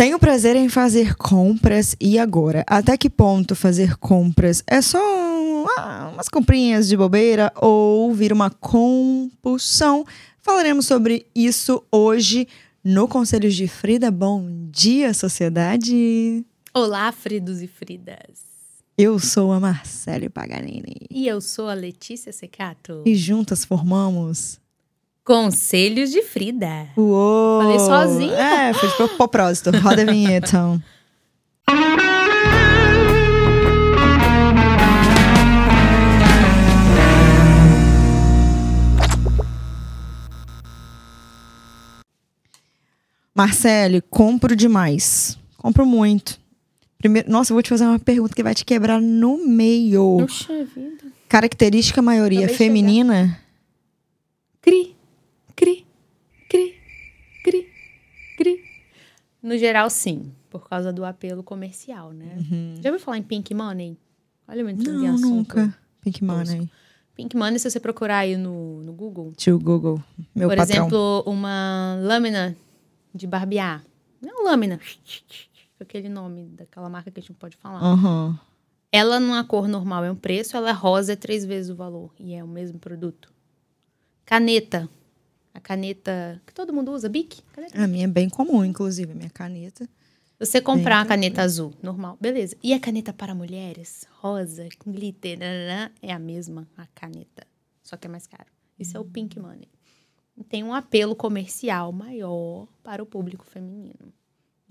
Tenho prazer em fazer compras e agora? Até que ponto fazer compras é só ah, umas comprinhas de bobeira ou vir uma compulsão? Falaremos sobre isso hoje no Conselhos de Frida. Bom dia, sociedade! Olá, Fridos e Fridas! Eu sou a Marcele Paganini. E eu sou a Letícia Secato. E juntas formamos Conselhos de Frida. Uou! Falei sozinha? É, foi de propósito. Roda a vinheta. então. Marcele, compro demais. Compro muito. Primeiro, nossa, eu vou te fazer uma pergunta que vai te quebrar no meio. Puxa vida. Característica maioria feminina? Cri, cri, cri, cri, cri. No geral, sim. Por causa do apelo comercial, né? Já ouviu falar em Pink Money? Olha muito de Uhum. Não, assunto. nunca. Pink Money. Pink Money, se você procurar aí no, no Google, Tio Google, meu por patrão. exemplo, uma lâmina de barbear. Não lâmina. Aquele nome daquela marca que a gente não pode falar. Aham. Ela, numa cor normal, é um preço, ela rosa é três vezes o valor. E é o mesmo produto. Caneta. A caneta que todo mundo usa, Bic. Caneta. A minha é bem comum, inclusive, a minha caneta. Você comprar uma Bem caneta azul, normal, beleza. E a caneta para mulheres, rosa, com glitter, nananã, é a mesma, a caneta. Só que é mais caro. Isso é o Pink Money. Tem um apelo comercial maior para o público feminino.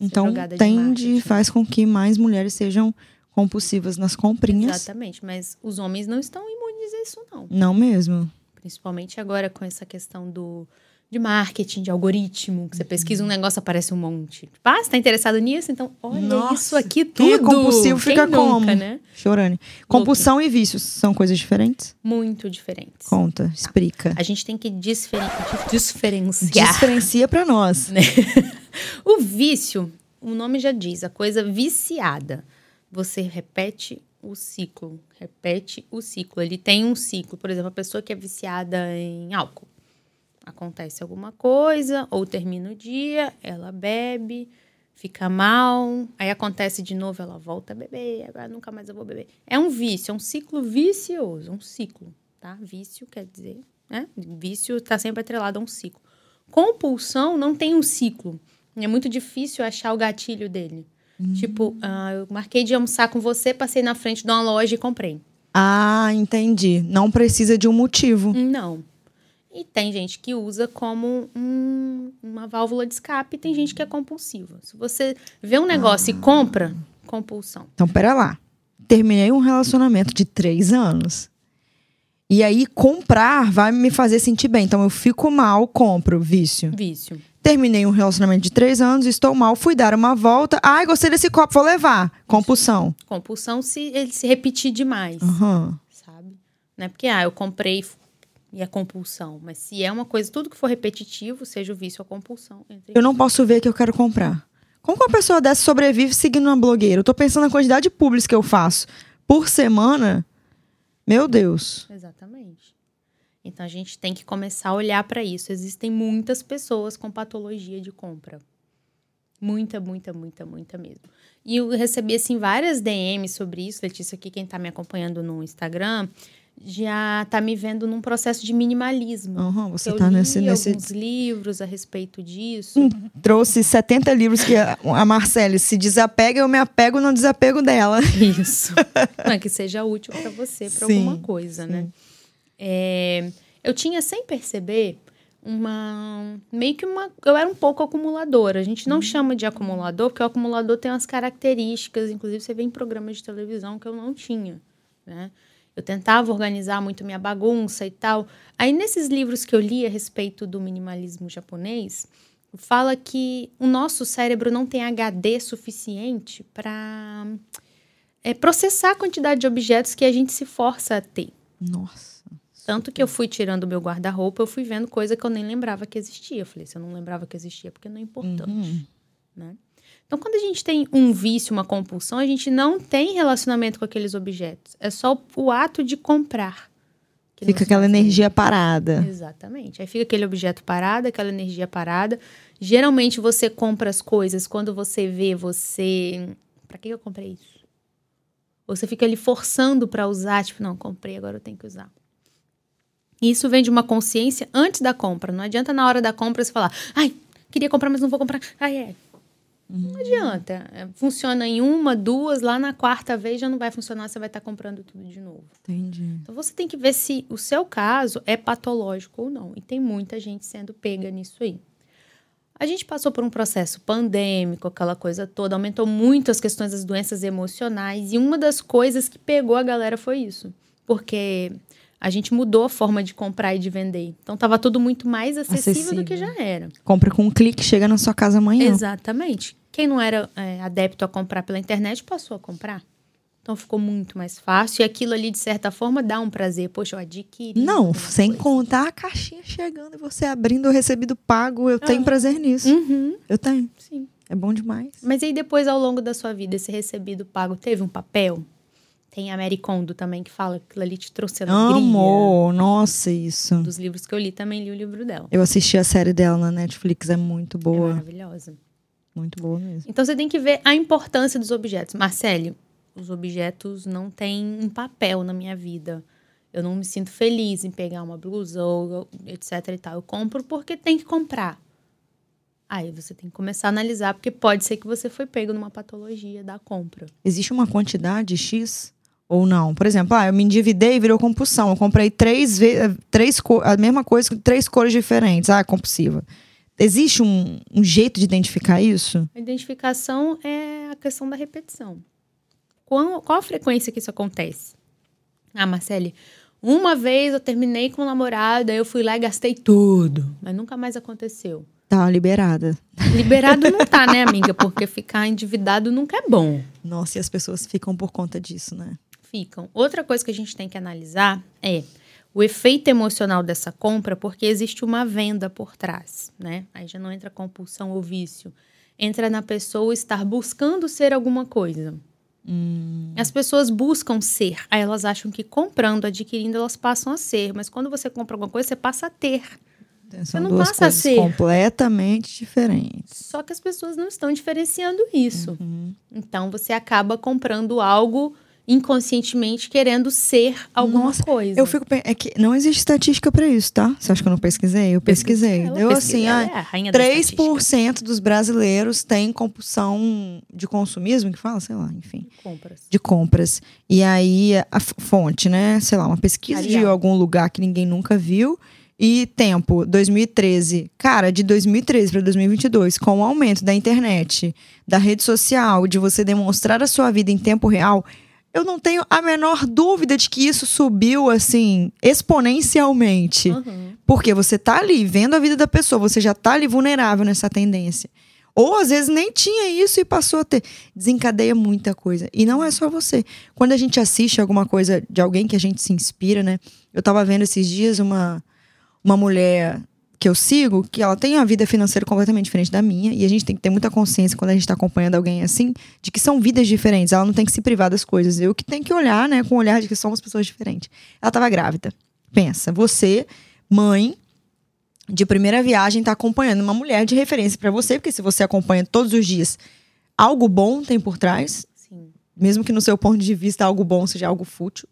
É Então, tende, marketing. faz com que mais mulheres sejam compulsivas nas comprinhas. Exatamente, mas os homens não estão imunes a isso, não. Não mesmo. Principalmente agora com essa questão do de marketing, de algoritmo, que você pesquisa um negócio, aparece um monte. Ah, você tá interessado nisso? Então, olha Nossa, isso aqui quem tudo. é compulsivo Quem fica nunca, como? né? Chorane. Compulsão e vícios são coisas diferentes? Muito diferentes. Conta, explica. A gente tem que dis- diferenciar. Diferencia pra nós. O vício, o nome já diz, a coisa viciada. Você repete o ciclo, repete o ciclo. Ele tem um ciclo. Por exemplo, a pessoa que é viciada em álcool. Acontece alguma coisa, ou termina o dia, ela bebe, fica mal, aí acontece de novo, ela volta a beber, agora nunca mais eu vou beber. É um vício, é um ciclo vicioso, um ciclo, tá? Vício quer dizer, né? Vício está sempre atrelado a um ciclo. Compulsão não tem um ciclo. É muito difícil achar o gatilho dele. Tipo, ah, eu marquei de almoçar com você, passei na frente de uma loja e comprei. Ah, entendi. Não precisa de um motivo. Não. E tem gente que usa como um- uma válvula de escape, e tem gente que é compulsiva. Se você vê um negócio e compra, compulsão. Então, pera lá. Terminei um relacionamento de três anos. E aí, comprar vai me fazer sentir bem. Então, eu fico mal, compro, vício. Vício. Terminei um relacionamento de três anos, estou mal, fui dar uma volta. Ai, gostei desse copo, vou levar. Compulsão. Compulsão se ele se repetir demais, Aham. sabe? Não é porque, ah, eu comprei e é compulsão. Mas se é uma coisa, tudo que for repetitivo, seja o vício ou a compulsão. Eu não posso ver que eu quero comprar. Como que uma pessoa dessa sobrevive seguindo uma blogueira? Eu tô pensando na quantidade de publis que eu faço por semana. Meu Deus. Exatamente. Então a gente tem que começar a olhar para isso. Existem muitas pessoas com patologia de compra. Muita, muita, muita, muita mesmo. E eu recebi assim várias DMs sobre isso, Letícia, aqui quem tá me acompanhando no Instagram, já tá me vendo num processo de minimalismo. Aham, você eu tá li nesse, nesse. alguns livros a respeito disso. Trouxe 70 livros que a, a Marcele se desapega, eu me apego no desapego dela. Isso. Não é que seja útil para você, para Sim, alguma coisa, né? É, eu tinha, sem perceber, uma. Meio que uma. Eu era um pouco acumuladora. A gente não chama de acumulador, porque o acumulador tem umas características, inclusive você vê em programas de televisão que eu não tinha, né? Eu tentava organizar muito minha bagunça e tal. Aí, nesses livros que eu li a respeito do minimalismo japonês, fala que o nosso cérebro não tem HD suficiente para é, processar a quantidade de objetos que a gente se força a ter. Nossa. Tanto que eu fui tirando o meu guarda-roupa, eu fui vendo coisa que eu nem lembrava que existia. Eu falei, se eu não lembrava que existia, porque não é importante. Uhum. Né? Então, quando a gente tem um vício, uma compulsão, a gente não tem relacionamento com aqueles objetos. É só o ato de comprar Fica aquela energia parada. Exatamente. Aí fica aquele objeto parado, aquela energia parada. Geralmente você compra as coisas quando você vê você. Pra que eu comprei isso? Você fica ali forçando pra usar, tipo, não, comprei, agora eu tenho que usar. E Isso vem de uma consciência antes da compra. Não adianta na hora da compra você falar, ai, queria comprar, mas não vou comprar. Ai, é. Não adianta. É, Funciona em uma, duas, lá na quarta vez já não vai funcionar, você vai estar comprando tudo de novo. Entendi. Então você tem que ver se o seu caso é patológico ou não. E tem muita gente sendo pega nisso aí. A gente passou por um processo pandêmico, aquela coisa toda, aumentou muito as questões das doenças emocionais. E uma das coisas que pegou a galera foi isso. Porque a gente mudou a forma de comprar e de vender. Então tava tudo muito mais acessível, do que Acessível. já era. Compra com um clique, chega na sua casa amanhã. Exatamente. Quem não era é, adepto a comprar pela internet passou a comprar. Então ficou muito mais fácil. E aquilo ali, de certa forma, dá um prazer. Poxa, eu adquiri. Não, sem coisa. contar a caixinha chegando e você abrindo o recebido pago. Eu tenho Ah. prazer nisso. Uhum, Eu tenho. sim. É bom demais. Mas aí depois, ao longo da sua vida, esse recebido pago teve um papel? Tem a Mary Kondo também, que fala que aquilo ali te trouxe alegria. Amor, nossa, isso. Dos livros que eu li, também li o livro dela. Eu assisti a série dela na Netflix, é muito É boa. maravilhosa. muito boa mesmo. Então você tem que ver a importância dos objetos. Marcele, os objetos não têm um papel na minha vida. Eu não me sinto feliz em pegar uma blusa ou etc e tal. Eu compro porque tem que comprar. Aí você tem que começar a analisar, porque pode ser que você foi pego numa patologia da compra. Existe uma quantidade X ou não? Por exemplo, ah, eu me endividei e virou compulsão. Eu comprei três vezes três a mesma coisa com três cores diferentes. Ah, compulsiva. Existe um, um jeito de identificar isso? A identificação é a questão da repetição. Qual, qual a frequência que isso acontece? Ah, Marcele, uma vez eu terminei com um namorado, aí eu fui lá e gastei tudo, mas nunca mais aconteceu. Tá liberada. Liberado não tá, né, amiga? Porque ficar endividado nunca é bom. Nossa, e as pessoas ficam por conta disso, né? Ficam. Outra coisa que a gente tem que analisar é o efeito emocional dessa compra, porque existe uma venda por trás, né? Aí já não entra compulsão ou vício. Entra na pessoa estar buscando ser alguma coisa. As pessoas buscam ser. Aí elas acham que comprando, adquirindo, elas passam a ser. Mas quando você compra alguma coisa, você passa a ter. São não duas passa a coisas ser. completamente diferentes. Só que as pessoas não estão diferenciando isso. Uhum. Então você acaba comprando algo inconscientemente querendo ser alguma Nossa, coisa. Eu fico é que não existe estatística pra isso, tá? Você acha que eu não pesquisei? Eu pesquisei. Ela pesquisa, assim, ah, é a rainha da estatística. 3% dos brasileiros têm compulsão de consumismo, que fala, sei lá, enfim, Compras. de compras. E aí a fonte, né? Sei lá, uma pesquisa de Arial. algum lugar que ninguém nunca viu. E tempo, 2013. Cara, de 2013 para 2022, com o aumento da internet, da rede social, de você demonstrar a sua vida em tempo real, eu não tenho a menor dúvida de que isso subiu assim exponencialmente. Uhum. Porque você tá ali vendo a vida da pessoa, você já tá ali vulnerável nessa tendência. Ou às vezes nem tinha isso e passou a ter. Desencadeia muita coisa. E não é só você. Quando a gente assiste alguma coisa de alguém que a gente se inspira, né? Eu tava vendo esses dias uma, uma mulher que eu sigo, que ela tem uma vida financeira completamente diferente da minha, e a gente tem que ter muita consciência quando a gente tá acompanhando alguém assim, de que são vidas diferentes. Ela não tem que se privar das coisas. Eu que tenho que olhar, né, com o olhar de que somos pessoas diferentes. Ela tava grávida. Pensa, você, mãe, de primeira viagem, tá acompanhando uma mulher de referência para você, porque se você acompanha todos os dias, algo bom tem por trás, Sim. mesmo que no seu ponto de vista algo bom seja algo fútil.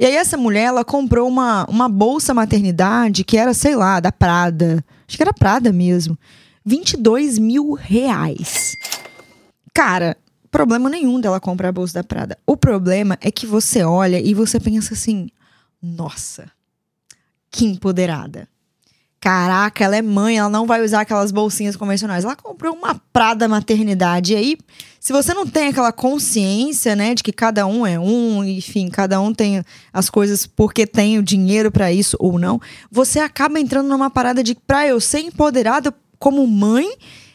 E aí essa mulher, ela comprou uma, uma bolsa maternidade que era, sei lá, da Prada. Acho que era Prada mesmo. 22 mil reais. Cara, problema nenhum dela comprar a bolsa da Prada. O problema é que você olha e você pensa assim, nossa, que empoderada. Caraca, ela é mãe, ela não vai usar aquelas bolsinhas convencionais. Ela comprou uma Prada maternidade. E aí, se você não tem aquela consciência, né, de que cada um é um, enfim, cada um tem as coisas porque tem o dinheiro pra isso ou não, você acaba entrando numa parada de pra eu ser empoderada como mãe,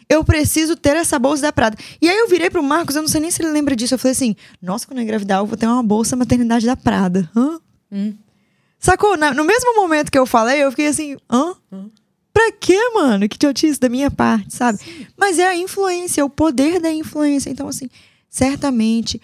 eu preciso ter essa bolsa da Prada. E aí eu virei pro Marcos, eu não sei nem se ele lembra disso. Eu falei assim: "Nossa, quando eu engravidar, eu vou ter uma bolsa maternidade da Prada". Hã? Hum. Sacou? Na- no mesmo momento que eu falei, eu fiquei assim, hã? Pra quê, mano? Que idiotice da minha parte, sabe? Mas é a influência, é o poder da influência. Então, assim, certamente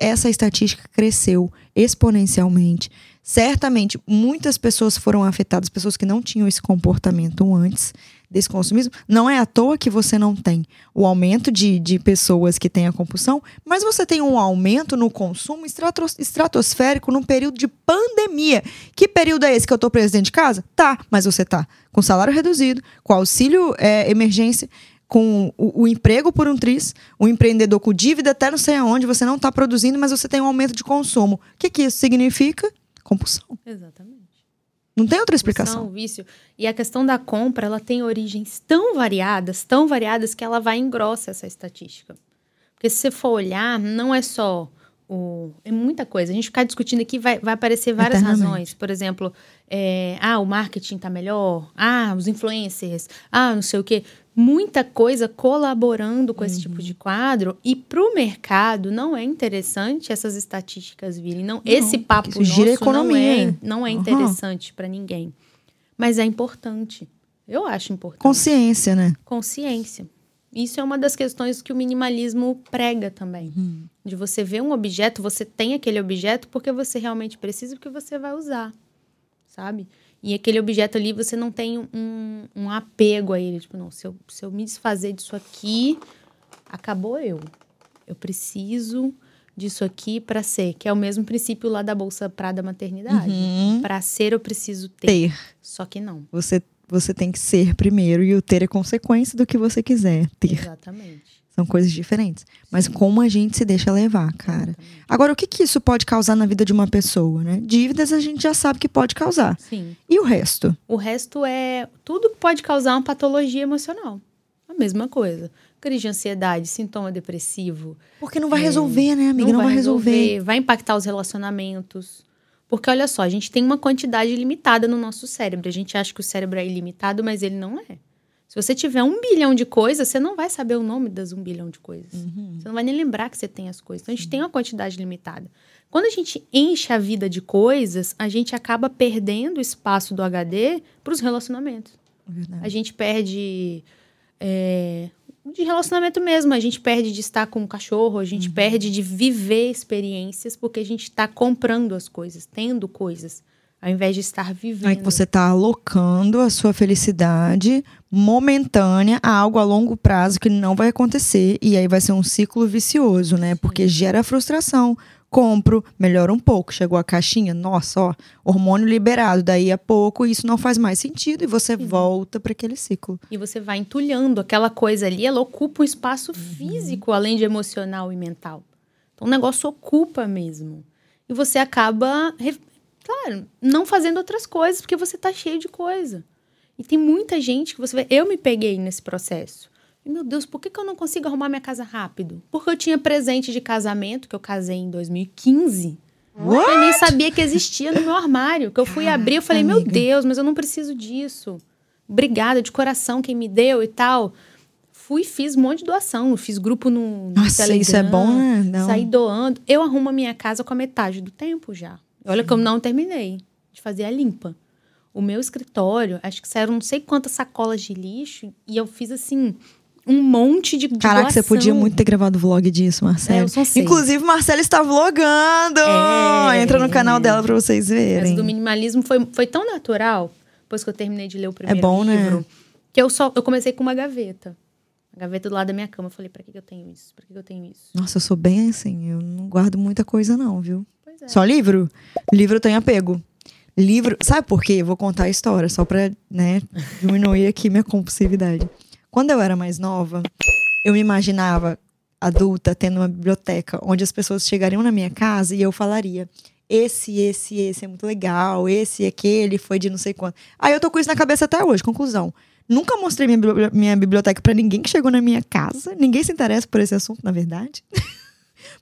essa estatística cresceu exponencialmente. certamente muitas pessoas foram afetadas, pessoas que não tinham esse comportamento antes desse consumismo. Não é à toa que você não tem o aumento de, de pessoas que têm a compulsão, mas você tem um aumento no consumo estratos, estratosférico num período de pandemia. Que período é esse que eu tô preso dentro de casa? Tá, mas você tá com salário reduzido, com auxílio é, emergência, com o, o, emprego por um triz, o empreendedor com dívida até não sei aonde, você não está produzindo, mas você tem um aumento de consumo. O que, que isso significa? Compulsão. Exatamente. Não tem outra explicação. Vício. E a questão da compra, ela tem origens tão variadas, tão variadas, que ela vai engrossa essa estatística. Porque se você for olhar, não é só o... É muita coisa. A gente ficar discutindo aqui vai, vai aparecer várias razões. Por exemplo, é, ah, o marketing está melhor. Ah, os influencers. Ah, não sei o quê muita coisa colaborando com esse tipo de quadro. E para o mercado não é interessante essas estatísticas virem. Não, não esse papo nosso gira economia. não é não é interessante uhum. para ninguém. Mas é importante. Eu acho importante. Consciência né? Consciência. Isso é uma das questões que o minimalismo prega também. Uhum. de você ver um objeto você tem aquele objeto porque você realmente precisa porque você vai usar sabe e aquele objeto ali, você não tem um, um apego a ele. Tipo, não, se eu, se eu me desfazer disso aqui, acabou eu. Eu preciso disso aqui para ser, que é o mesmo princípio lá da bolsa Prada maternidade. Uhum. Para ser eu preciso ter. ter. Só que não. Você você tem que ser primeiro e o ter é consequência do que você quiser ter. Exatamente. São coisas diferentes. Mas como a gente se deixa levar, cara. Agora, o que, que isso pode causar na vida de uma pessoa, né? Dívidas a gente já sabe que pode causar. Sim. E o resto? O resto é tudo que pode causar uma patologia emocional. A mesma coisa. Crise de ansiedade, sintoma depressivo. Porque não vai é, resolver, né, amiga? Não, não vai, resolver. resolver. Vai impactar os relacionamentos. Porque olha só, a gente tem uma quantidade limitada no nosso cérebro. A gente acha que o cérebro é ilimitado, mas ele não é. Se você tiver um bilhão de coisas, você não vai saber o nome das um bilhão de coisas. Uhum. Você não vai nem lembrar que você tem as coisas. Então, a gente tem uma quantidade limitada. Quando a gente enche a vida de coisas, a gente acaba perdendo o espaço do HD para os relacionamentos. Verdade. A gente perde. É, de relacionamento mesmo. A gente perde de estar com o cachorro, a gente uhum. perde de viver experiências porque a gente está comprando as coisas, tendo coisas ao invés de estar vivendo. Aí você está alocando a sua felicidade momentânea a algo a longo prazo que não vai acontecer e aí vai ser um ciclo vicioso, né? Porque gera frustração. Compro, melhora um pouco, chegou a caixinha, nossa, ó, hormônio liberado, daí a pouco isso não faz mais sentido e você Sim. volta para aquele ciclo. E você vai entulhando aquela coisa ali, ela ocupa um espaço uhum. físico além de emocional e mental. Então o negócio ocupa mesmo. E você acaba Claro, não fazendo outras coisas, porque você tá cheio de coisa. E tem muita gente que você vê. Eu me peguei nesse processo. E, meu Deus, por que, que eu não consigo arrumar minha casa rápido? Porque eu tinha presente de casamento, que eu casei em 2015. What? Eu nem sabia que existia no meu armário. Que eu fui Caraca, abrir, eu falei, amiga. meu Deus, mas eu não preciso disso. Obrigada, de coração, quem me deu e tal. Fui fiz um monte de doação. Fiz grupo no, no Nossa, Telegram, isso é bom, né? Não. Saí doando. Eu arrumo a minha casa com a metade do tempo já. Olha que eu não terminei de fazer a limpa. O meu escritório, acho que saíram não sei quantas sacolas de lixo e eu fiz assim um monte de, Caraca, doação. você podia muito ter gravado vlog disso, Marcelo. É, Inclusive, Marcela está vlogando! É, Entra no canal dela para vocês verem. Mas do minimalismo foi, foi tão natural, depois que eu terminei de ler o primeiro é bom, né? livro, né? que eu só eu comecei com uma gaveta. A gaveta do lado da minha cama. Eu falei, pra que, que eu tenho isso? Pra que, que eu tenho isso? Nossa, eu sou bem assim, eu não guardo muita coisa, não, viu? É. Só livro? Livro tem apego. Livro. Sabe por quê? Eu vou contar a história, só pra né, diminuir aqui minha compulsividade. Quando eu era mais nova, eu me imaginava adulta tendo uma biblioteca onde as pessoas chegariam na minha casa e eu falaria: esse, esse, esse é muito legal, esse, aquele foi de não sei quanto. Aí eu tô com isso na cabeça até hoje. Conclusão. Nunca mostrei minha, minha biblioteca para ninguém que chegou na minha casa. Ninguém se interessa por esse assunto, na verdade.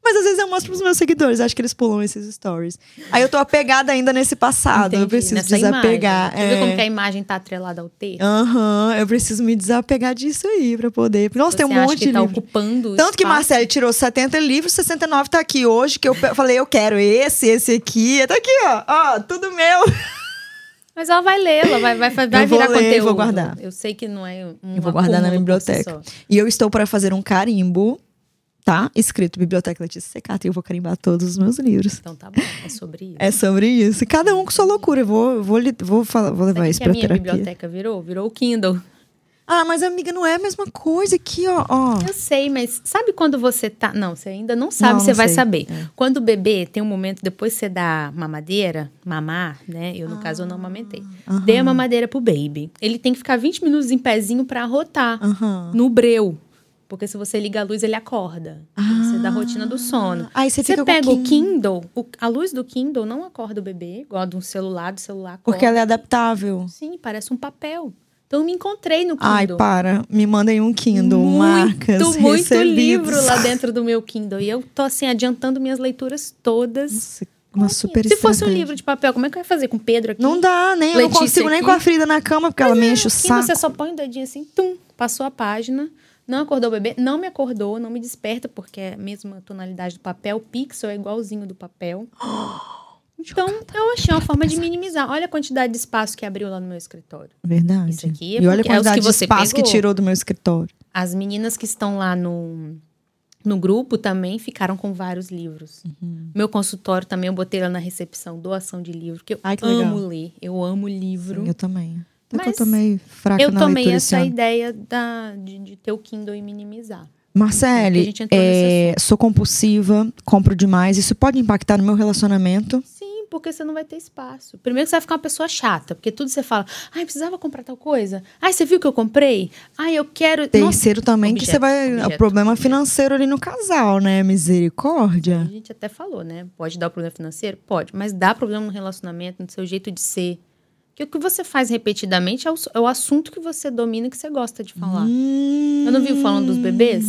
Mas às vezes eu mostro pros meus seguidores, acho que eles pulam esses stories. Aí eu tô apegada ainda nesse passado, Entendi, eu preciso desapegar. Imagem. É... Viu como que a imagem tá atrelada ao texto? Aham, uhum, eu preciso me desapegar disso aí pra poder. Nossa, Você tem um monte que de tá livro. ocupando Tanto que Marcele tirou 70 livros, 69 tá aqui hoje, que eu falei, eu quero esse, esse aqui. Tá aqui, ó. Ó, tudo meu. Mas ela vai ler, ela vai, vai, vai virar ler, conteúdo. vou guardar. Eu sei que não é um Eu vou guardar na biblioteca. E eu estou para fazer um carimbo tá escrito Biblioteca Letícia Secata e eu vou carimbar todos os meus livros. Então tá bom, é sobre isso. É sobre isso. Cada um com sua loucura. Eu vou, vou, vou, falar, vou levar Sabe isso pra a minha terapia. biblioteca virou? Virou o Kindle. Ah, mas amiga, não é a mesma coisa aqui, ó. ó. Eu sei, mas sabe quando você tá. Não, você ainda não sabe, Não, você não vai sei. saber. É. Quando o bebê tem um momento, depois você dá mamadeira, mamar, né? Eu, no caso, eu não amamentei. Aham. Dei a mamadeira pro baby. Ele tem que ficar 20 minutos em pezinho pra arrotar. Aham. No breu. Porque se você liga a luz, ele acorda. Você dá a rotina do sono. Aí você, Você pega o Kindle, o- a luz do Kindle não acorda o bebê, igual a de um celular, do celular acorda. Porque ela é adaptável. Sim, parece um papel. Então eu me encontrei no Kindle. Ai, para. Me mandem um Kindle, muito, marcas muito recebidos. livro lá dentro do meu Kindle. E eu tô assim, adiantando minhas leituras todas. Nossa, uma super Se fosse um livro de papel, como é que eu ia fazer com o Pedro aqui? Não dá, nem eu não Letícia consigo nem aqui. com a Frida na cama, porque ela me enche o Kindle, saco. você só põe o dedinho assim, tum, passou a página. Não acordou o bebê, não me acordou, não me desperta, porque é a mesma tonalidade do papel. O pixel é igualzinho do papel. Então, eu achei uma forma de minimizar. Olha a quantidade de espaço que abriu lá no meu escritório. Verdade. Isso aqui é e olha a é os que quantidade de espaço que pegou. tirou do meu escritório. As meninas que estão lá no, no grupo também ficaram com vários livros. Uhum. Meu consultório também, eu botei lá na recepção, doação de livro, porque eu Ai, que legal. amo ler. Eu amo livro. Sim, eu também. Até que eu Mas meio fraca Eu na tomei leitura essa ideia da, de, de ter o Kindle e minimizar. A Marcele, é, sou compulsiva, compro demais. Isso pode impactar no meu relacionamento? Sim, porque você não vai ter espaço. Primeiro que você vai ficar uma pessoa chata, porque tudo você fala, ai, precisava comprar tal coisa. Ai, você viu que eu comprei? Ai, eu quero. Nossa, Terceiro também, que você objeto, vai. objeto, o problema objeto. financeiro ali no casal, né? a Misericórdia. gente até falou, né? Pode dar problema financeiro? Pode, mas dá problema no relacionamento, no seu jeito de ser. Porque o que você faz repetidamente é o, é o assunto que você domina e que você gosta de falar. Hum. Eu não vivo falando dos bebês?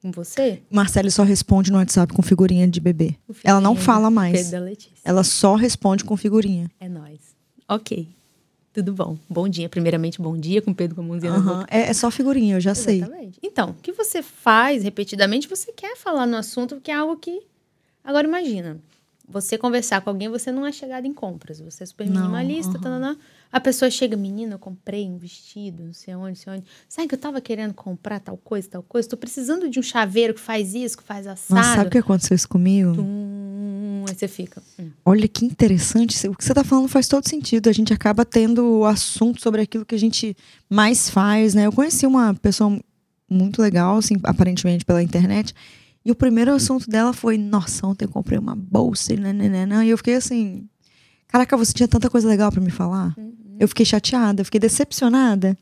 Com você? Marcele só responde no WhatsApp com figurinha de bebê. O Ela não fala mais. Ela só responde com figurinha. É nóis. Ok. Tudo bom. Bom dia. Primeiramente, bom dia com Pedro com a mãozinha na boca. É, é só figurinha, eu já sei. Exatamente. Então, o que você faz repetidamente, você quer falar no assunto, porque é algo que. Agora, imagina. Você conversar com alguém, você não é chegada em compras. Você é super Não, minimalista. aham. tananã. A pessoa chega, menina, eu comprei um vestido, não sei onde, não sei onde. Sabe que eu tava querendo comprar tal coisa, tal coisa? Tô precisando de um chaveiro que faz isso, que faz assado. Nossa, sabe o que aconteceu isso comigo? Tum, aí você fica. hum. Olha que interessante. O que você tá falando faz todo sentido. A gente acaba tendo o assunto sobre aquilo que a gente mais faz, né? Eu conheci uma pessoa muito legal, assim, aparentemente pela internet. E o primeiro assunto dela foi: Nossa, ontem eu comprei uma bolsa e nananana. E eu fiquei assim: Caraca, você tinha tanta coisa legal pra me falar. Eu fiquei chateada, eu fiquei decepcionada.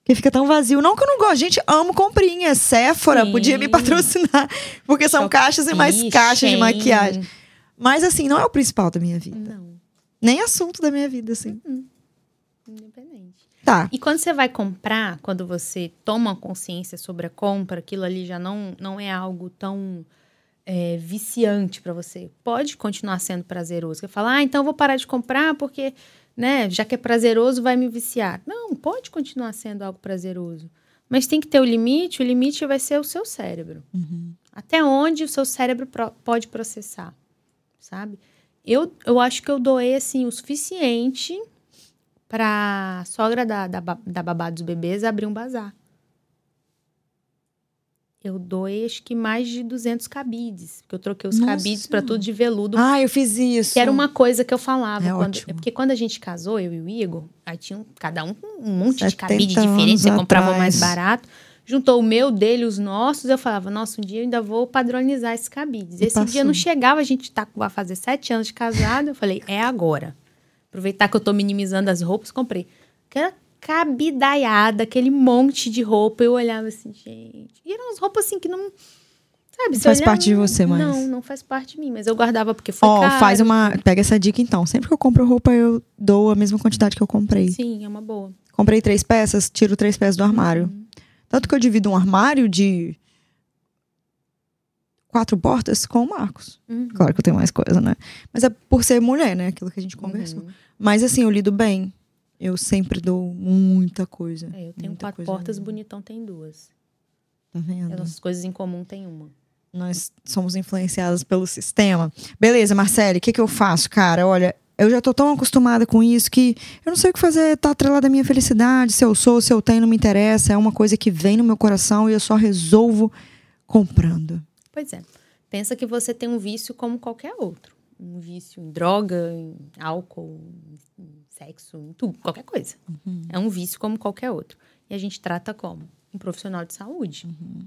Porque fica tão vazio. Não que eu não gosto. Gente, amo comprinhas. Sephora Sim. podia me patrocinar. Porque são caixas e mais caixas de maquiagem. Mas assim, não é o principal da minha vida. Não, Nem assunto da minha vida, assim. independente. Tá. E quando você vai comprar, quando você toma consciência sobre a compra, aquilo ali já não, não é algo tão é, viciante para você. Pode continuar sendo prazeroso. Você fala, ah, então eu vou parar de comprar porque, né, já que é prazeroso, vai me viciar. Não, pode continuar sendo algo prazeroso. Mas tem que ter o limite, o limite vai ser o seu cérebro. Uhum. Até onde o seu cérebro pode processar, sabe? Eu, eu acho que eu doei, assim, o suficiente pra sogra da, da, da babá dos bebês abrir um bazar. Eu doei, acho que mais de 200 cabides. Porque eu troquei os Nossa cabides Senhora. tudo de veludo. Ah, eu fiz isso. Que era uma coisa que eu falava. É quando, ótimo. é porque quando a gente casou, eu e o Igor, aí tinha cada um com um monte de 70 cabide diferente, você comprava o mais atrás. barato. Juntou o meu, dele, os nossos. Eu falava, nossa, um dia eu ainda vou padronizar esses cabides. Esse dia passou. não chegava, a gente tá, vai fazer sete anos de casado. Eu falei, é agora. Aproveitar que eu tô minimizando as roupas, comprei. Aquela cabidaiada, aquele monte de roupa. Eu olhava assim, gente. E eram umas roupas assim que não. Sabe, Não faz olhava, parte de você mais. Não, não faz parte de mim. Mas eu guardava porque foi Ó, caro. faz uma. Pega essa dica então. Sempre que eu compro roupa, eu dou a mesma quantidade que eu comprei. Sim, é uma boa. Comprei três peças, tiro três peças do armário. Uhum. Tanto que eu divido um armário de quatro portas com o Marcos. Uhum. Claro que eu tenho mais coisa, né? Mas é por ser mulher, né? Aquilo que a gente conversou. Uhum. Mas assim, eu lido bem. Eu sempre dou muita coisa. É, eu tenho quatro portas, mesmo. bonitão tem duas. Tá vendo? As nossas coisas em comum tem uma. Nós somos influenciadas pelo sistema. Beleza, Marcele, o que, que eu faço, cara? Olha, eu já tô tão acostumada com isso que eu não sei o que fazer, tá atrelada à minha felicidade. Se eu sou, se eu tenho, não me interessa. É uma coisa que vem no meu coração e eu só resolvo comprando. Pois é. Pensa que você tem um vício como qualquer outro. Um vício em droga, em álcool, em sexo, em tudo, qualquer coisa. Uhum. É um vício como qualquer outro. E a gente trata como? Um profissional de saúde. Uhum.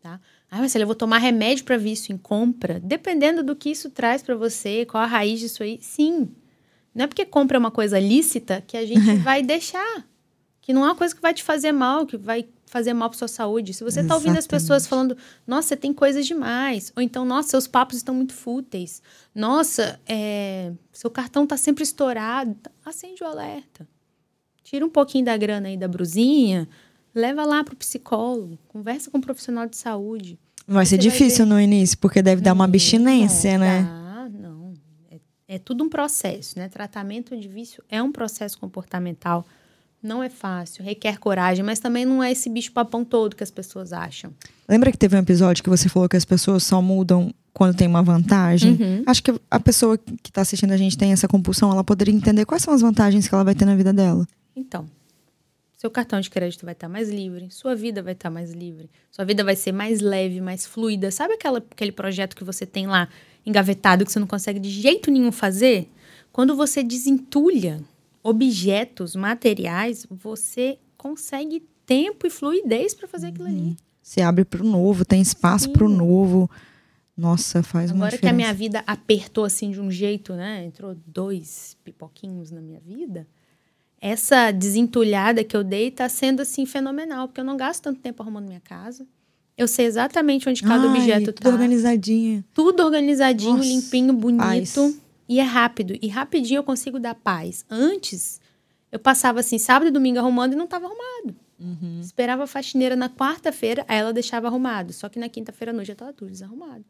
Tá? Ah, mas se eu vou tomar remédio para vício em compra, dependendo do que isso traz para você, qual a raiz disso aí, sim. Não é porque compra é uma coisa lícita que a gente vai deixar. Que não é uma coisa que vai te fazer mal, que vai fazer mal para sua saúde. Se você está ouvindo as pessoas falando, nossa, você tem coisas demais, ou então, nossa, seus papos estão muito fúteis, nossa, é, seu cartão está sempre estourado, acende o alerta. Tira um pouquinho da grana aí da brusinha, leva lá para o psicólogo, conversa com um profissional de saúde. Vai ser difícil vai no início, porque deve dar uma abstinência, né? Ah, não. É, é tudo um processo, né? Tratamento de vício é um processo comportamental não é fácil, requer coragem, mas também não é esse bicho papão todo que as pessoas acham. Lembra que teve um episódio que você falou que as pessoas só mudam quando tem uma vantagem? Uhum. Acho que a pessoa que está assistindo a gente tem essa compulsão, ela poderia entender quais são as vantagens que ela vai ter na vida dela. Então, seu cartão de crédito vai estar mais livre, sua vida vai estar mais livre, sua vida vai ser mais leve, mais fluida. Sabe aquela, aquele projeto que você tem lá engavetado que você não consegue de jeito nenhum fazer? Quando você desentulha objetos, materiais, você consegue tempo e fluidez para fazer aquilo ali. Se abre para o novo, tem espaço para o novo. Nossa, faz Agora uma diferença. que a minha vida apertou assim de um jeito, né? Entrou dois pipoquinhos na minha vida. Essa desentulhada que eu dei tá sendo assim fenomenal, porque eu não gasto tanto tempo arrumando minha casa. Eu sei exatamente onde cada Ai, objeto tudo tá. organizadinho. Tudo organizadinho, Nossa, limpinho, bonito. paz. E é rápido. E rapidinho eu consigo dar paz. Antes, eu passava assim, sábado e domingo arrumando e não estava arrumado. Uhum. Esperava a faxineira na quarta-feira, aí ela deixava arrumado. Só que na quinta-feira à noite já estava tudo desarrumado.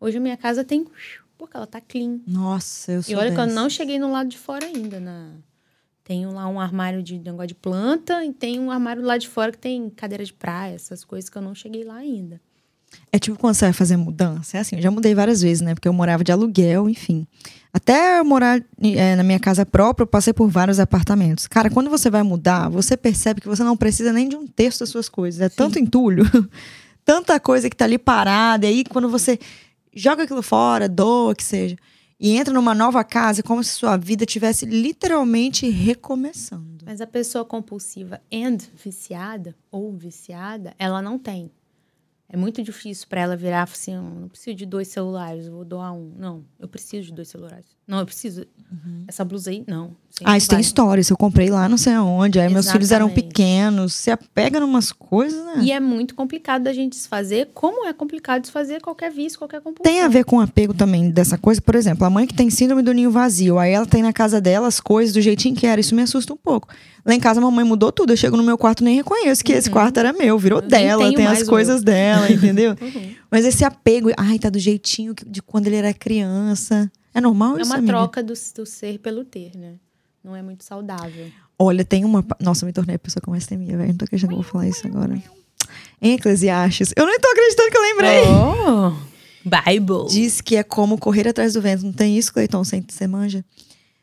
Hoje a minha casa tem. Porque ela tá clean. Nossa, eu sou E olha que eu dessa. não cheguei no lado de fora ainda. Na... Tenho lá um armário de negócio de planta e tem um armário lá de fora que tem cadeira de praia, essas coisas que eu não cheguei lá ainda. É tipo quando você vai fazer mudança. É assim, eu já mudei várias vezes, né? Porque eu morava de aluguel, enfim. Até eu morar é, na minha casa própria, eu passei por vários apartamentos. Cara, quando você vai mudar, você percebe que você não precisa nem de um terço das suas coisas. É tanto entulho, tanta coisa que tá ali parada. E aí, quando você joga aquilo fora, doa, que seja, e entra numa nova casa, é como se sua vida tivesse literalmente recomeçando. Mas a pessoa compulsiva and viciada, ou viciada, ela não tem. É muito difícil para ela virar assim, "Eu não preciso de dois celulares, vou doar um. Não, eu preciso de dois celulares. Não, eu preciso. Essa blusa aí, não. Aí Ah, isso tem vai. história. Isso eu comprei lá não sei aonde. Aí meus filhos eram Exatamente. pequenos. Você apega numas coisas, né? E é muito complicado da gente desfazer, como é complicado desfazer qualquer vício, qualquer compulsão. Tem a ver com apego também dessa coisa. Por exemplo, a mãe que tem síndrome do ninho vazio. Aí ela tem na casa dela as coisas do jeitinho que era. Isso me assusta um pouco. Lá em casa a mamãe mudou tudo. Eu chego no meu quarto e nem reconheço que esse quarto era meu. Virou Uhum. Eu dela, tem as o coisas dela, entendeu? Uhum. Mas esse apego, ai, tá do jeitinho de quando ele era criança. É normal É isso, uma amiga? troca do, do ser pelo ter, né? Não é muito saudável. Olha, tem uma. Nossa, eu me tornei a pessoa com mais temia, velho. Não tô acreditando que eu vou falar isso agora. Em Eclesiastes. Eu nem tô acreditando que eu lembrei. Oh, Bible. Diz que é como correr atrás do vento. Não tem isso, Cleiton? Você manja?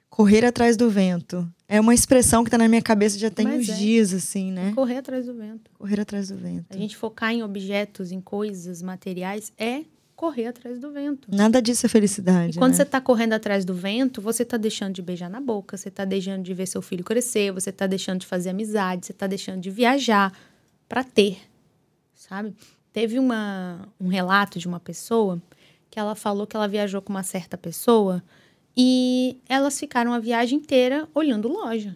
Correr atrás do vento. É uma expressão que tá na minha cabeça já tem Mas uns é. dias, assim, né? Correr atrás do vento. Correr atrás do vento. A gente focar em objetos, em coisas, materiais, é correr atrás do vento. Nada disso é felicidade. E quando né? você está correndo atrás do vento, você está deixando de beijar na boca, você está deixando de ver seu filho crescer, você está deixando de fazer amizade, você está deixando de viajar para ter, sabe? Teve uma, um relato de uma pessoa que ela falou que ela viajou com uma certa pessoa e elas ficaram a viagem inteira olhando loja.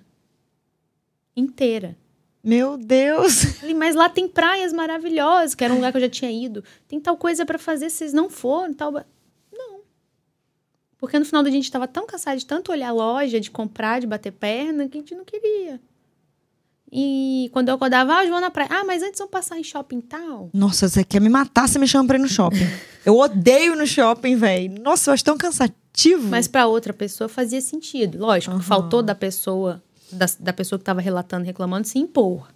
Inteira. Meu Deus! Mas lá tem praias maravilhosas, que era um lugar que eu já tinha ido. Tem tal coisa para fazer, vocês não foram, tal. Não. Porque no final do dia a gente estava tão cansado de tanto olhar a loja, de comprar, de bater perna, que a gente não queria. E quando eu acordava, ah, eu vou na praia. Ah, mas antes vamos passar em shopping tal. Nossa, você quer me matar se me chama pra ir no shopping. Eu odeio no shopping, velho. Nossa, eu acho tão cansativo. Mas para outra pessoa fazia sentido. Lógico, Aham. faltou da pessoa, da, da pessoa que estava relatando, reclamando, se impor.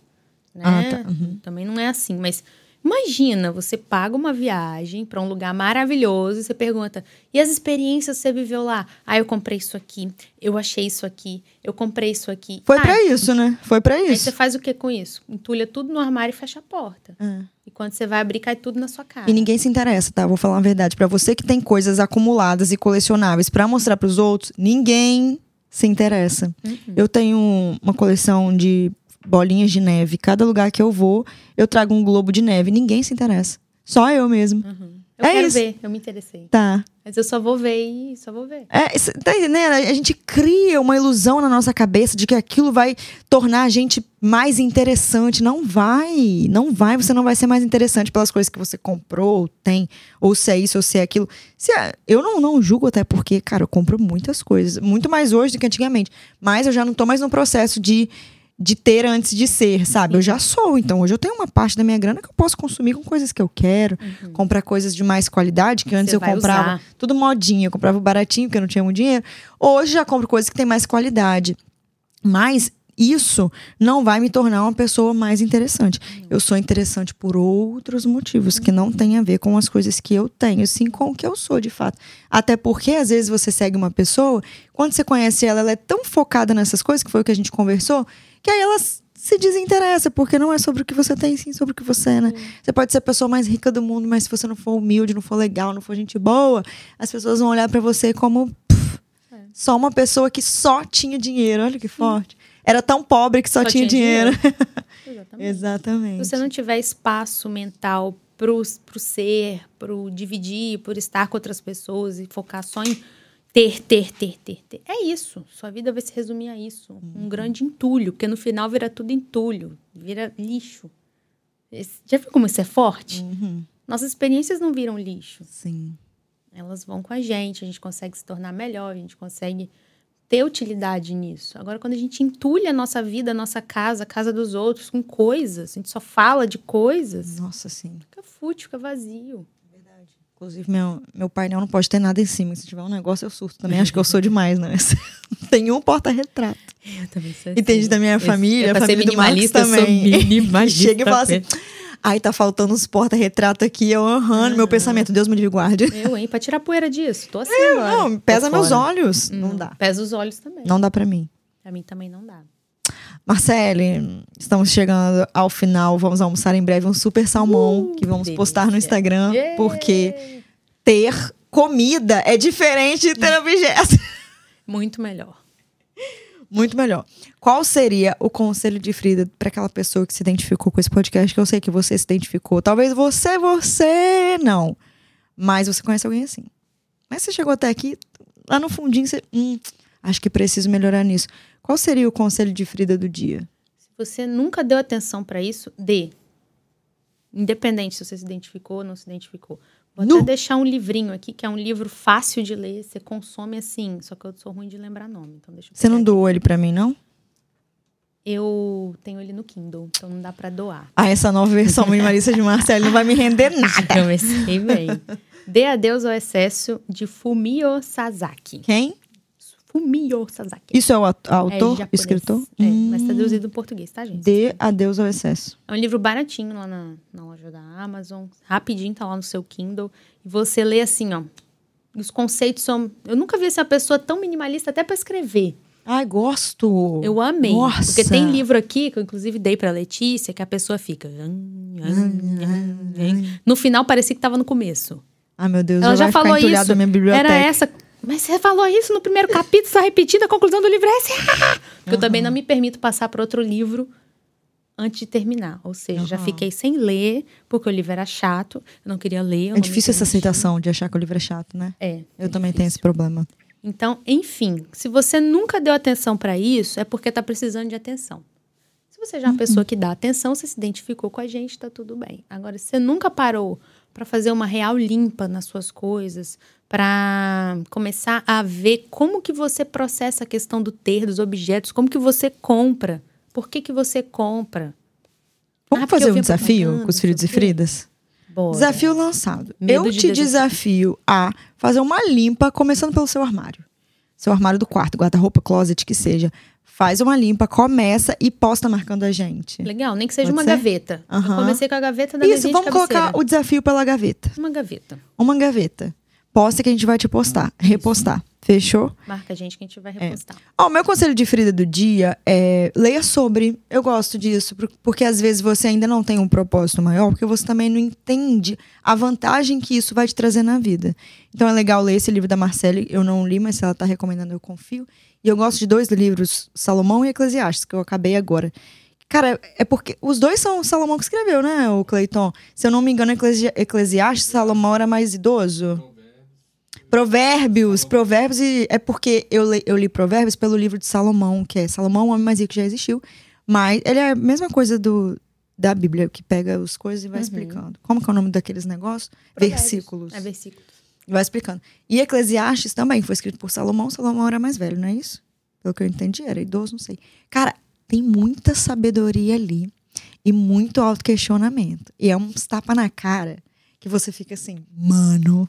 Né? Ah, tá. Uhum. Também não é assim, mas Imagina, você paga uma viagem para um lugar maravilhoso e você pergunta: e as experiências que você viveu lá? Ah, eu comprei isso aqui, eu achei isso aqui, eu comprei isso aqui. Foi ah, pra isso, né? Foi Aí isso. você faz o que com isso? Entulha tudo no armário e fecha a porta. É. E quando você vai abrir, cai tudo na sua cara. E ninguém se interessa, tá? Vou falar a verdade. Pra você que tem coisas acumuladas e colecionáveis pra mostrar pros outros, ninguém se interessa. Uhum. Eu tenho uma coleção de bolinhas de neve. Cada lugar que eu vou, eu trago um globo de neve. Ninguém se interessa. Só eu mesmo. Uhum. Eu É quero isso. ver, eu me interessei. Tá. Mas eu só vou ver e só vou ver. É, tá entendendo? A gente cria uma ilusão na nossa cabeça de que aquilo vai tornar a gente mais interessante. Não vai. Não vai. Você não vai ser mais interessante pelas coisas que você comprou, ou tem, ou se é isso, ou se é aquilo. Se é- eu não, não julgo, até porque, cara, eu compro muitas coisas. Muito mais hoje do que antigamente. Mas eu já não tô mais no processo de, de ter antes de ser, sabe? Eu já sou. Então, hoje eu tenho uma parte da minha grana que eu posso consumir com coisas que eu quero. Comprar coisas de mais qualidade, que antes Você eu comprava usar. tudo modinha, eu comprava baratinho porque eu não tinha muito dinheiro. Hoje já compro coisas que têm mais qualidade. Mas isso não vai me tornar uma pessoa mais interessante. Eu sou interessante por outros motivos que não têm a ver com as coisas que eu tenho, sim com o que eu sou de fato. Até porque às vezes você segue uma pessoa, quando você conhece ela, ela é tão focada nessas coisas, que foi o que a gente conversou, que aí ela s- se desinteressa, porque não é sobre o que você tem, sim sobre o que você é, né? Você pode ser a pessoa mais rica do mundo, mas se você não for humilde, não for legal, não for gente boa, as pessoas vão olhar pra você como pff, só uma pessoa que só tinha dinheiro. Olha que forte. Era tão pobre que só, Só tinha, tinha dinheiro. Exatamente. Exatamente. Se você não tiver espaço mental pro, pro ser, pro dividir, por estar com outras pessoas e focar só em ter, ter, ter, ter, ter. É isso. Sua vida vai se resumir a isso. Uhum. Um grande entulho, porque no final vira tudo entulho, vira lixo. Esse- já viu como isso é forte? Uhum. Nossas experiências não viram lixo. Sim. Elas vão com a gente, a gente consegue se tornar melhor, a gente consegue ter utilidade nisso. Agora, quando a gente entulha a nossa vida, a nossa casa, a casa dos outros com coisas, a gente só fala de coisas, Nossa, sim. fica fútil, fica vazio. Inclusive, meu, meu painel não pode ter nada em cima. Se tiver um negócio, eu surto também. Acho que eu sou demais, né? Tem um porta-retrato. Eu também sou E tem gente da minha família, a pra ser família do Marcos minimalista, eu sou também. minimalista Chega e fala assim: ai, tá faltando uns porta-retrato aqui. Eu aham, meu pensamento. Deus me livre guarde. Eu, hein? Pra tirar poeira disso. Tô assim agora. Não, pesa meus olhos. Hum, Não dá. Pesa os olhos também. Não dá pra mim. Pra mim também não dá. Marcele, estamos chegando ao final. Vamos almoçar em breve um super salmão Uh, que vamos delícia. postar no Instagram. Yeah! Porque ter comida é diferente de ter objetos. Muito melhor. Muito melhor. Qual seria o conselho de Frida para aquela pessoa que se identificou com esse podcast? Que eu sei que você se identificou. Talvez você, você não. Mas você conhece alguém assim. Mas você chegou até aqui, lá no fundinho, você. Hum, acho que preciso melhorar nisso. Qual seria o conselho de Frida do dia? Se você nunca deu atenção pra isso, dê. Independente se você se identificou ou não se identificou. Vou Nu. até deixar um livrinho aqui, que é um livro fácil de ler, você consome assim, só que eu sou ruim de lembrar nome, então deixa Você não pegar doou ele pra mim, não? aqui. Eu tenho ele no Kindle, então não dá pra doar. Ah, essa nova versão minimalista de Marcelo não vai me render nada. Comecei bem. Dê adeus ao excesso de Fumio Sasaki. Quem? Fumio Sasaki. Isso é o É autor, japonês. escritor? É, Hum. mas traduzido em português, tá, gente? Dê adeus ao excesso. É um livro baratinho lá na, na loja da Amazon. Rapidinho, tá lá no seu Kindle. E você lê assim, ó. Os conceitos são. Eu nunca vi essa pessoa tão minimalista até pra escrever. Ai, gosto. Eu amei. Nossa. Porque tem livro aqui, que eu inclusive dei pra Letícia, que a pessoa fica. No final parecia que tava no começo. Ai, meu Deus, Ela já falou isso. na minha biblioteca. Era essa. Mas você falou isso no primeiro capítulo, está repetindo, a conclusão do livro é essa. Porque eu também não me permito passar para outro livro antes de terminar. Ou seja, já Aham. fiquei sem ler, porque o livro era chato, eu não queria ler. É difícil essa aceitação de achar que o livro é chato, né? É. Eu é também tenho esse difícil. problema. Então, enfim, se você nunca deu atenção para isso, é porque tá precisando de atenção. Se você já é uma pessoa que dá atenção, você se identificou com a gente, tá tudo bem. Agora, se você nunca parou para fazer uma real limpa nas suas coisas, para começar a ver como que você processa a questão do ter, dos objetos, como que você compra, por que que você compra. Vamos Ah, fazer um desafio com os Fridos e. Fridas? Bora. Desafio lançado. Medo eu de te desafio. desafio a fazer uma limpa, começando pelo seu armário. Seu armário do quarto, guarda-roupa, closet, que seja. Faz uma limpa, começa e posta marcando a gente. Legal, nem que seja Pode uma ser? gaveta. Aham. Eu comecei com a gaveta da Isso, vamos colocar o desafio pela gaveta. Uma gaveta. Uma gaveta. Posta que a gente vai te postar, repostar. Fechou? Marca a gente que a gente vai É. repostar. Ó, o meu conselho de Frida do dia é leia sobre. Eu gosto disso, por- porque às vezes você ainda não tem um propósito maior, porque você também não entende a vantagem que isso vai te trazer na vida. Então é legal ler esse livro da Marcele. Eu não li, mas se ela tá recomendando, eu confio. E eu gosto de dois livros, Salomão e Eclesiastes, que eu acabei agora. Cara, é porque os dois são Salomão que escreveu, né, o Cleiton? Se eu não me engano, Eclesi Eclesiastes, Salomão era mais idoso. Provérbios, provérbios, e é porque eu, le- eu li provérbios pelo livro de Salomão, que é Salomão, o homem mais rico que já existiu. Mas ele é a mesma coisa do, da Bíblia, que pega as coisas e vai explicando. Como que é o nome daqueles negócios? Provérbios. Versículos. É versículo. Vai explicando. E Eclesiastes também foi escrito por Salomão. Salomão era mais velho, não é isso? Pelo que eu entendi, era idoso, não sei. Cara, tem muita sabedoria ali e muito autoquestionamento. E é uns tapa na cara que você fica assim, mano,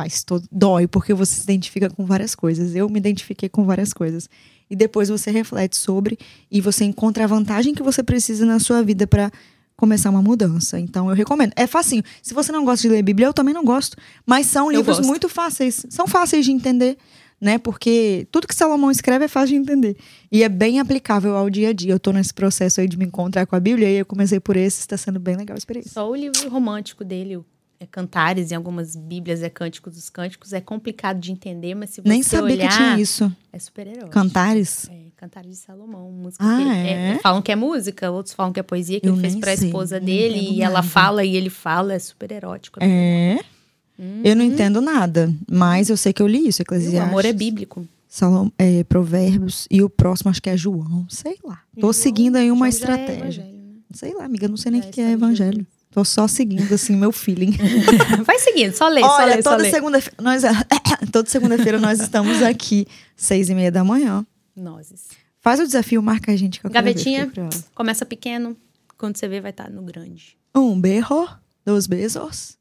faz todo. Dói, porque você se identifica com várias coisas. Eu me identifiquei com várias coisas. E depois você reflete sobre e você encontra a vantagem que você precisa na sua vida para começar uma mudança. Então eu recomendo. É facinho. Se você não gosta de ler Bíblia, eu também não gosto. Mas são Eu livros gosto. muito fáceis. São fáceis de entender, né? Porque tudo que Salomão escreve é fácil de entender. E é bem aplicável ao dia a dia. Eu tô nesse processo aí de me encontrar com a Bíblia e eu comecei por esse. Está sendo bem legal a experiência. Só o livro romântico dele, o é Cantares, em algumas bíblias é Cânticos dos Cânticos, é complicado de entender, mas se você Nem sabia olhar, que tinha isso. é super-herói. Cantares. É, Cantares de Salomão, música Ah, que ele- é? falam que é música, outros falam que é poesia, que Eu ele fez pra sei, esposa dele, e ela nada. fala e ele fala, é super erótico. é É. Eu não entendo nada, mas eu sei que eu li isso, O Eclesiastes. amor é bíblico. Salom, é, provérbios e o próximo acho que é João, sei lá. Tô João- seguindo aí uma é estratégia. evangelho, né? sei lá, amiga, não sei nem o é que é de evangelho. Tô só seguindo assim meu feeling. Vai seguindo, só lê, só Olha, lê, só toda lê. segunda-feira nós toda segunda-feira nós estamos aqui seis e meia da manhã. Nozes. Faz o desafio, marca a gente Gavetinha. curiosa. Começa pequeno, quando você vê vai estar no grande. Um berro, dois beijos.